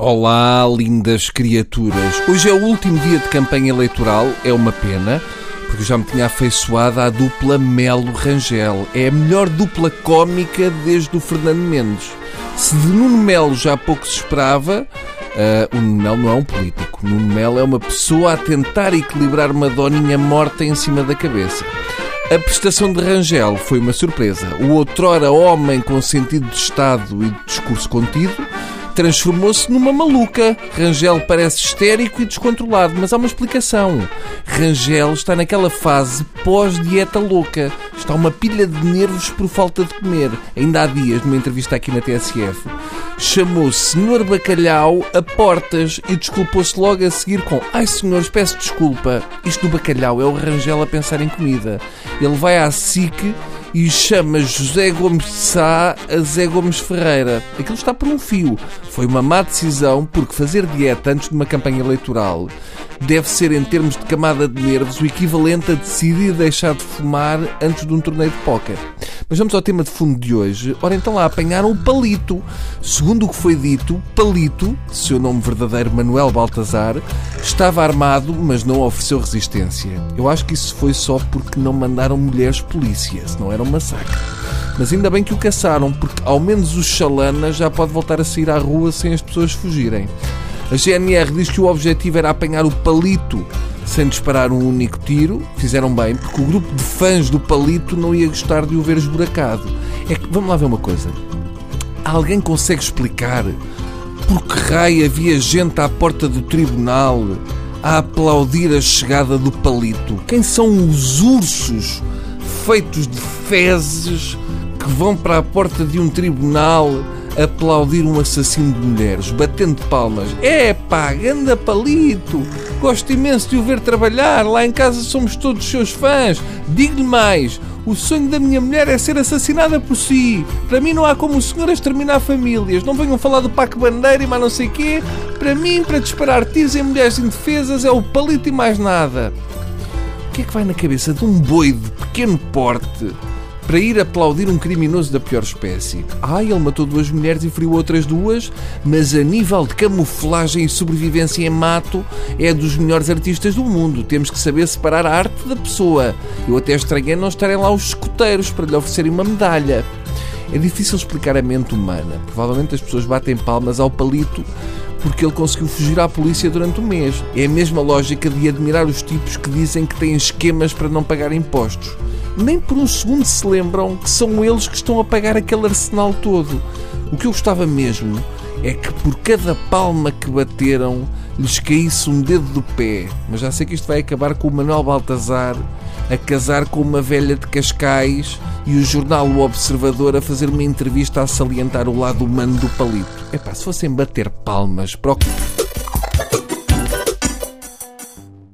Olá, lindas criaturas. Hoje é o último dia de campanha eleitoral, é uma pena, porque já me tinha afeiçoado à dupla Melo Rangel. É a melhor dupla cómica desde o Fernando Mendes. Se de Nuno Melo já pouco se esperava, uh, o Nuno Melo não é um político. Nuno Melo é uma pessoa a tentar equilibrar uma doninha morta em cima da cabeça. A prestação de Rangel foi uma surpresa. O outrora homem com sentido de Estado e de discurso contido transformou-se numa maluca. Rangel parece histérico e descontrolado, mas há uma explicação. Rangel está naquela fase pós-dieta louca. Está uma pilha de nervos por falta de comer. Ainda há dias, numa entrevista aqui na TSF, chamou Senhor Bacalhau a portas e desculpou-se logo a seguir com Ai senhores, peço desculpa. Isto do bacalhau é o Rangel a pensar em comida. Ele vai à SIC e chama José Gomes de Sá a Zé Gomes Ferreira. Aquilo está por um fio. Foi uma má decisão porque fazer dieta antes de uma campanha eleitoral deve ser, em termos de camada de nervos, o equivalente a decidir deixar de fumar antes de um torneio de póquer. Mas vamos ao tema de fundo de hoje. Ora, então lá apanharam o Palito. Segundo o que foi dito, Palito, seu nome verdadeiro Manuel Baltazar, estava armado, mas não ofereceu resistência. Eu acho que isso foi só porque não mandaram mulheres polícia, senão era um massacre. Mas ainda bem que o caçaram, porque ao menos o Chalana já pode voltar a sair à rua sem as pessoas fugirem. A GNR diz que o objetivo era apanhar o palito sem disparar um único tiro. Fizeram bem, porque o grupo de fãs do palito não ia gostar de o ver esburacado. É que, vamos lá ver uma coisa. Alguém consegue explicar por que raio havia gente à porta do tribunal a aplaudir a chegada do palito? Quem são os ursos feitos de fezes que vão para a porta de um tribunal aplaudir um assassino de mulheres, batendo palmas. É pá, ganda palito! Gosto imenso de o ver trabalhar. Lá em casa somos todos seus fãs. Digo-lhe mais: o sonho da minha mulher é ser assassinada por si. Para mim não há como o senhor exterminar famílias. Não venham falar do Paco Bandeira e mais não sei quê. Para mim, para disparar tiros em mulheres indefesas é o palito e mais nada. Que é que vai na cabeça de um boi de pequeno porte para ir aplaudir um criminoso da pior espécie. Ah, ele matou duas mulheres e feriu outras duas, mas a nível de camuflagem e sobrevivência em mato é dos melhores artistas do mundo. Temos que saber separar a arte da pessoa. Eu até estranhei não estarem lá os escoteiros para lhe oferecerem uma medalha. É difícil explicar a mente humana. Provavelmente as pessoas batem palmas ao palito porque ele conseguiu fugir à polícia durante um mês. É a mesma lógica de admirar os tipos que dizem que têm esquemas para não pagar impostos nem por um segundo se lembram que são eles que estão a pagar aquele arsenal todo. O que eu gostava mesmo é que por cada palma que bateram lhes caísse um dedo do pé. Mas já sei que isto vai acabar com o Manuel Baltazar a casar com uma velha de Cascais e o jornal O Observador a fazer uma entrevista a salientar o lado humano do palito. Epá, se fossem bater palmas para o...